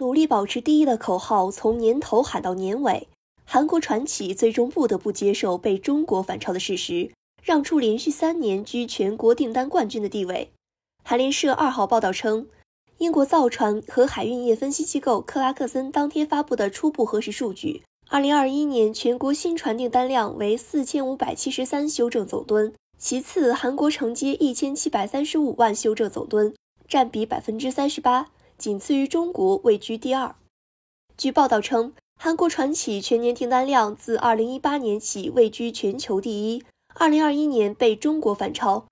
努力保持第一的口号从年头喊到年尾，韩国传奇最终不得不接受被中国反超的事实，让出连续三年居全国订单冠军的地位。韩联社二号报道称，英国造船和海运业分析机构克拉克森当天发布的初步核实数据，二零二一年全国新船订单量为四千五百七十三修正总吨，其次韩国承接一千七百三十五万修正总吨，占比百分之三十八。仅次于中国，位居第二。据报道称，韩国船企全年订单量自2018年起位居全球第一，2021年被中国反超。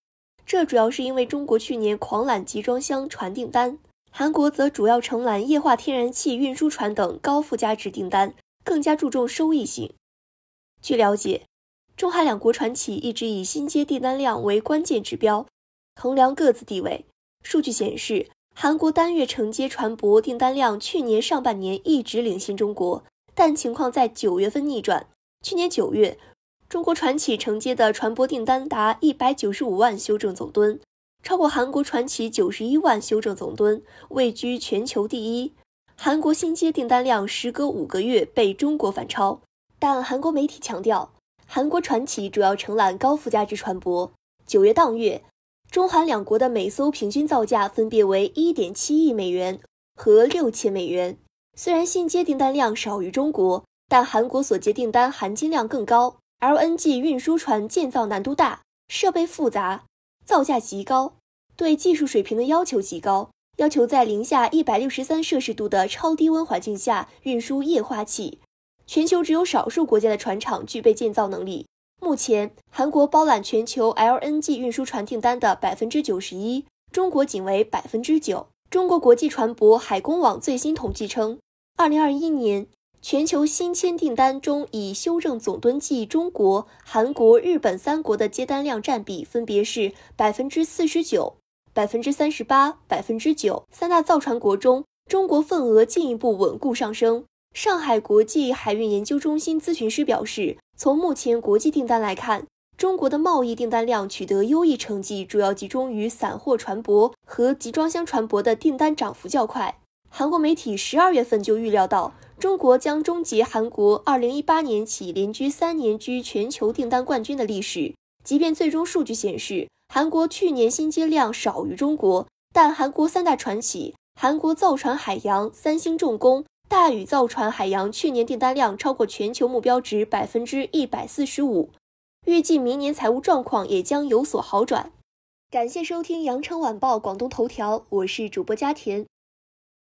这主要是因为中国去年狂揽集装箱船订单，韩国则主要承揽液化天然气运输船等高附加值订单，更加注重收益性。据了解，中韩两国船企一直以新接订单量为关键指标，衡量各自地位。数据显示。韩国单月承接船舶订单量去年上半年一直领先中国，但情况在九月份逆转。去年九月，中国船企承接的船舶订单达一百九十五万修正总吨，超过韩国船企九十一万修正总吨，位居全球第一。韩国新接订单量时隔五个月被中国反超，但韩国媒体强调，韩国船企主要承揽高附加值船舶。九月当月。中韩两国的每艘平均造价分别为一点七亿美元和六千美元。虽然新接订单量少于中国，但韩国所接订单含金量更高。LNG 运输船建造难度大，设备复杂，造价极高，对技术水平的要求极高，要求在零下一百六十三摄氏度的超低温环境下运输液化气。全球只有少数国家的船厂具备建造能力。目前，韩国包揽全球 LNG 运输船订单的百分之九十一，中国仅为百分之九。中国国际船舶海工网最新统计称，二零二一年全球新签订单中，以修正总吨计，中国、韩国、日本三国的接单量占比分别是百分之四十九、百分之三十八、百分之九。三大造船国中，中国份额进一步稳固上升。上海国际海运研究中心咨询师表示，从目前国际订单来看，中国的贸易订单量取得优异成绩，主要集中于散货船舶和集装箱船舶的订单涨幅较快。韩国媒体十二月份就预料到，中国将终结韩国二零一八年起连居三年居全球订单冠军的历史。即便最终数据显示，韩国去年新接量少于中国，但韩国三大船企——韩国造船海洋、三星重工。大宇造船海洋去年订单量超过全球目标值百分之一百四十五，预计明年财务状况也将有所好转。感谢收听羊城晚报广东头条，我是主播佳田。